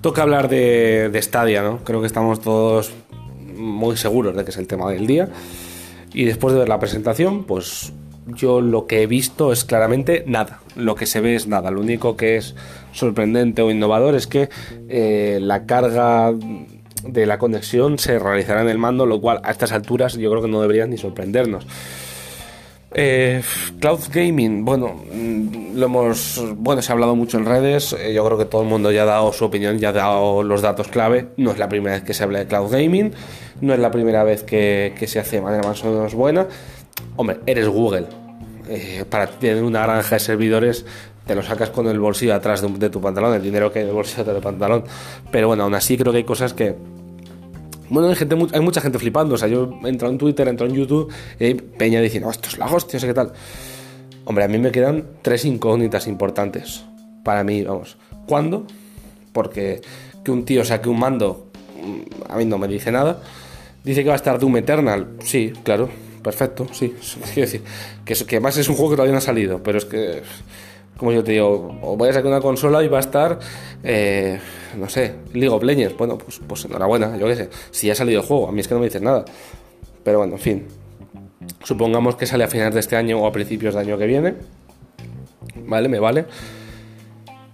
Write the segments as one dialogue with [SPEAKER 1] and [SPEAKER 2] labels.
[SPEAKER 1] Toca hablar de, de Stadia, ¿no? Creo que estamos todos muy seguros de que es el tema del día. Y después de ver la presentación, pues yo lo que he visto es claramente nada. Lo que se ve es nada. Lo único que es sorprendente o innovador es que eh, la carga de la conexión se realizará en el mando, lo cual a estas alturas yo creo que no debería ni sorprendernos. Eh, cloud gaming, bueno, lo hemos, bueno, se ha hablado mucho en redes. eh, yo creo que todo el mundo ya ha dado su opinión, ya ha dado los datos clave. No es la primera vez que se habla de cloud gaming, no es la primera vez que, se hace de manera más o menos buena. Hombre, eres Google. Eh, para tener una granja de servidores, te lo sacas con el bolsillo atrás de, de tu pantalón, el dinero que hay en el bolsillo atrás del pantalón. Pero bueno, aún así creo que hay cosas que bueno, hay, gente, hay mucha gente flipando. O sea, yo entro en Twitter, entro en YouTube y hay peña diciendo, "Oh, esto es la hostia, no sé qué tal. Hombre, a mí me quedan tres incógnitas importantes. Para mí, vamos. ¿Cuándo? Porque que un tío saque un mando, mm, a mí no me dice nada. Dice que va a estar Doom Eternal. Sí, claro, perfecto, sí. Quiero decir, que, que es un juego que todavía no ha salido, pero es que como yo te digo, voy a sacar una consola y va a estar, eh, no sé, League of Legends. Bueno, pues, pues enhorabuena, yo qué sé. Si ha salido el juego, a mí es que no me dices nada. Pero bueno, en fin. Supongamos que sale a finales de este año o a principios del año que viene. Vale, me vale.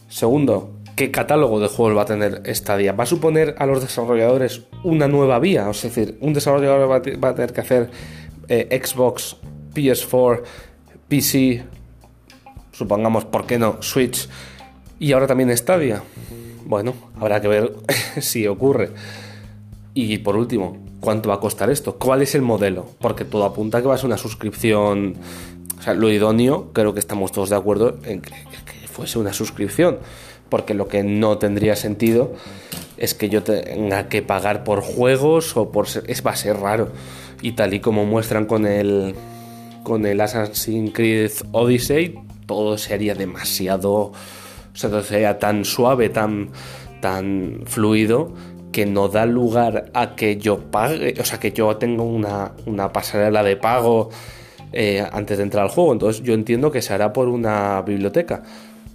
[SPEAKER 1] Segundo, ¿qué catálogo de juegos va a tener Stadia? ¿Va a suponer a los desarrolladores una nueva vía? Es decir, un desarrollador va a, te- va a tener que hacer eh, Xbox, PS4, PC, supongamos, ¿por qué no? Switch y ahora también Stadia. Bueno, habrá que ver si ocurre. Y por último, ¿cuánto va a costar esto? ¿Cuál es el modelo? Porque todo apunta a que va a ser una suscripción. O sea, lo idóneo, creo que estamos todos de acuerdo en que, que fuese una suscripción. Porque lo que no tendría sentido es que yo tenga que pagar por juegos o por. es, va a ser raro. Y tal y como muestran con el. Con el Assassin's Creed Odyssey, todo sería demasiado. O sea, sería tan suave, tan, tan fluido, que no da lugar a que yo pague, o sea, que yo tenga una, una pasarela de pago eh, antes de entrar al juego. Entonces yo entiendo que se hará por una biblioteca.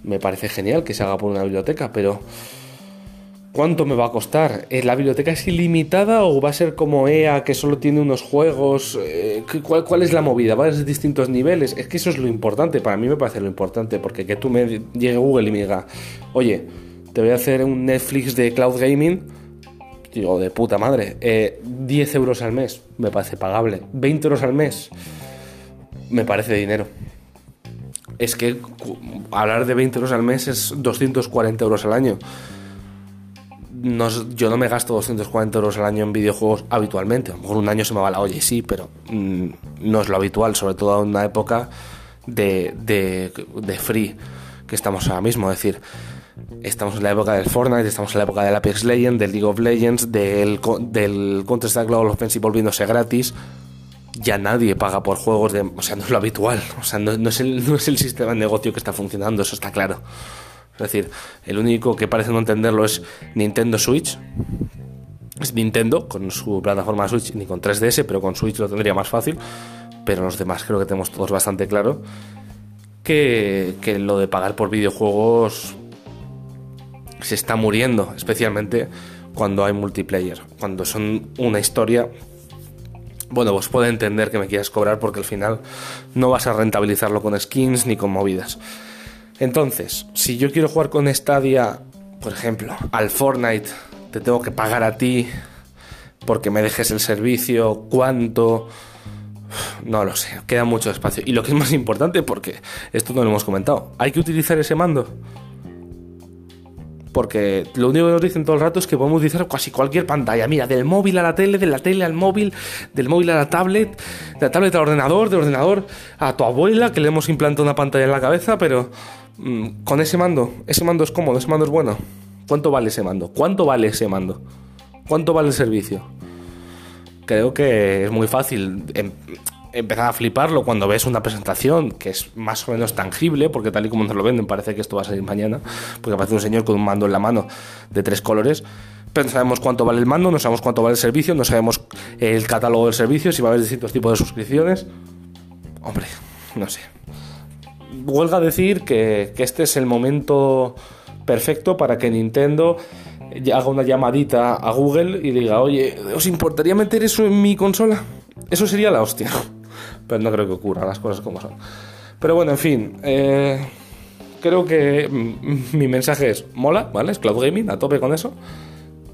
[SPEAKER 1] Me parece genial que se haga por una biblioteca, pero ¿cuánto me va a costar? ¿Eh, ¿La biblioteca es ilimitada o va a ser como EA que solo tiene unos juegos? Eh, ¿qué- cuál, es la movida? ¿Va a ser distintos niveles? Es que eso es lo importante, para mí me parece lo importante, porque que tú me llegue Google y me diga, oye, te voy a hacer un Netflix de cloud gaming, digo, de puta madre, eh, 10 euros al mes, me parece pagable, 20 euros al mes, me parece dinero. Es que hablar de 20 euros al mes es 240 euros al año. No yo no me gasto 240 euros al año en videojuegos habitualmente. A lo mejor un año se me va la olla y sí, pero mm, no es lo habitual, sobre todo en una época de, de, de free que estamos ahora mismo. Es decir, estamos en la época del Fortnite, estamos en la época del Apex Legends, del League of Legends, del, del Counter-Strike Global Offensive volviéndose gratis. Ya nadie paga por juegos de. O sea, no es lo habitual. O sea, no es el, no es el sistema de negocio que está funcionando, eso está claro. Es decir, el único que parece no entenderlo es Nintendo Switch. Es Nintendo con su plataforma Switch, ni con 3DS, pero con Switch lo tendría más fácil. Pero los demás creo que tenemos todos bastante claro que, que lo de pagar por videojuegos se está muriendo, especialmente cuando hay multiplayer. Cuando son una historia, bueno, pues puedo entender que me quieras cobrar porque al final no vas a rentabilizarlo con skins ni con movidas. Entonces, si yo quiero jugar con Stadia, por ejemplo, al Fortnite, te tengo que pagar a ti porque me dejes el servicio, cuánto, no lo sé, queda mucho espacio. Y lo que es más importante, porque esto no lo hemos comentado, ¿hay que utilizar ese mando? Porque lo único que nos dicen todo el rato es que podemos utilizar casi cualquier pantalla. Mira, del móvil a la tele, de la tele al móvil, del móvil a la tablet, de la tablet al ordenador, del ordenador a tu abuela, que le hemos implantado una pantalla en la cabeza, pero con ese mando, ese mando es cómodo, ese mando es bueno. ¿Cuánto vale ese mando? ¿Cuánto vale ese mando? ¿Cuánto vale el servicio? Creo que es muy fácil em- empezar a fliparlo cuando ves una presentación que es más o menos tangible, porque tal y como nos lo venden parece que esto va a salir mañana, porque aparece un señor con un mando en la mano de tres colores, pero no sabemos cuánto vale el mando, no sabemos cuánto vale el servicio, no sabemos el catálogo del servicio, si va a haber distintos tipos de suscripciones. Hombre, no sé. Huelga decir que, que este es el momento perfecto para que Nintendo haga una llamadita a Google y diga, oye, ¿os importaría meter eso en mi consola? Eso sería la hostia. Pero no creo que ocurra, las cosas como son. Pero bueno, en fin, eh, creo que mi mensaje es, mola, ¿vale? Es cloud gaming, a tope con eso.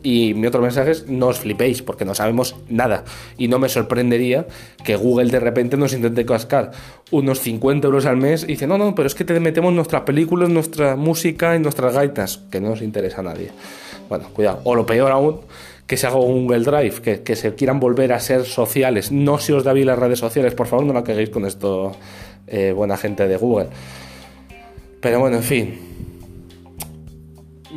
[SPEAKER 1] Y mi otro mensaje es, no os flipéis, porque no sabemos nada. Y no me sorprendería que Google de repente nos intente cascar unos 50 euros al mes y dice, no, no, pero es que te metemos nuestras películas, nuestra música y nuestras gaitas, que no nos interesa a nadie. Bueno, cuidado. O lo peor aún, que se haga un Google Drive, que, que se quieran volver a ser sociales. No se os da bien las redes sociales, por favor, no la caguéis con esto, eh, buena gente de Google. Pero bueno, en fin.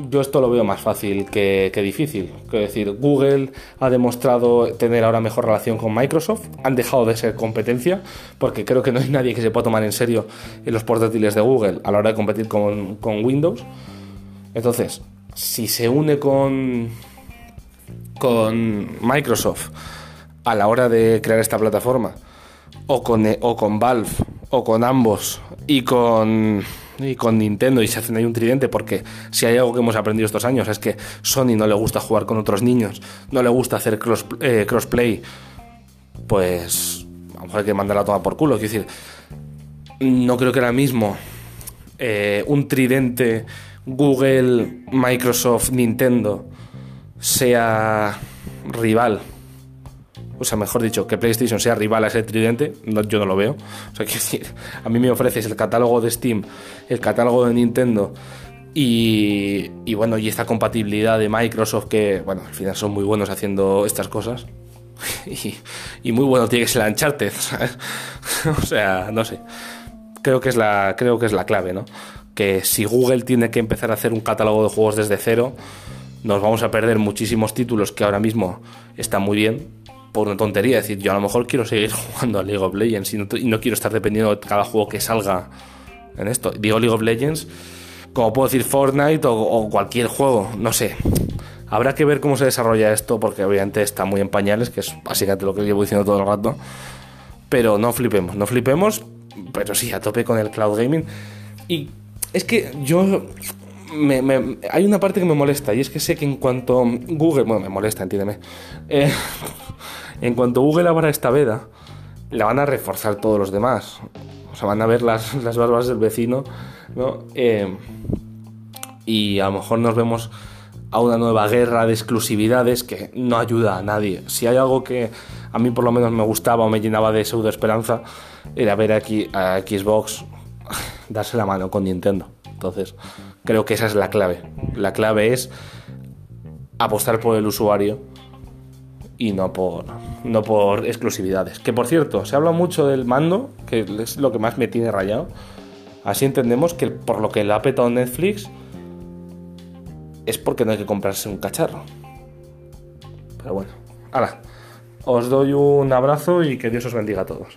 [SPEAKER 1] Yo esto lo veo más fácil que, difícil. Es decir, Google ha demostrado tener ahora mejor relación con Microsoft. Han dejado de ser competencia, porque creo que no hay nadie que se pueda tomar en serio en los portátiles de Google a la hora de competir con, con Windows. Entonces, si se une con, con Microsoft a la hora de crear esta plataforma, o con, o con Valve, o con ambos, y con, y con Nintendo, y se hacen ahí un tridente, porque si hay algo que hemos aprendido estos años es que Sony no le gusta jugar con otros niños, no le gusta hacer cross, eh, crossplay, pues a lo mejor hay que mandarla toda por culo. Quiero decir, no creo que ahora mismo eh, un tridente Google, Microsoft, Nintendo sea rival. O sea, mejor dicho, que PlayStation sea rival a ese tridente, yo no lo veo. O sea, quiero decir, a mí me ofreces el catálogo de Steam, el catálogo de Nintendo y, y, bueno, y esta compatibilidad de Microsoft que, bueno, al final son muy buenos haciendo estas cosas. y, muy bueno tiene que ser la Uncharted, o sea, no sé. Creo que es la, creo que es la clave, ¿no? Que si Google tiene que empezar a hacer un catálogo de juegos desde cero, nos vamos a perder muchísimos títulos que ahora mismo están muy bien por una tontería. Es decir, yo a lo mejor quiero seguir jugando a League of Legends y no, quiero estar dependiendo de cada juego que salga en esto. Digo League of Legends, como puedo decir Fortnite o, cualquier juego, no sé. Habrá que ver cómo se desarrolla esto, porque obviamente está muy en pañales, que es básicamente lo que llevo diciendo todo el rato. Pero no flipemos, no flipemos, pero sí, a tope con el cloud gaming. Y es que yo me, hay una parte que me molesta y es que sé que en cuanto Google, bueno, me molesta, entiéndeme, eh, en cuanto Google abra esta veda, la van a reforzar todos los demás. O sea, van a ver las, las barbas del vecino, ¿no? Eh, y a lo mejor nos vemos a una nueva guerra de exclusividades que no ayuda a nadie. Si hay algo que a mí por lo menos me gustaba o me llenaba de pseudo esperanza, era ver aquí a Xbox darse la mano con Nintendo. Entonces, creo que esa es la clave. La clave es apostar por el usuario y no por, no por exclusividades. Que por cierto, se habla mucho del mando, que es lo que más me tiene rayado. Así entendemos que por lo que le ha petado Netflix es porque no hay que comprarse un cacharro. Pero bueno, ahora, os doy un abrazo y que Dios os bendiga a todos.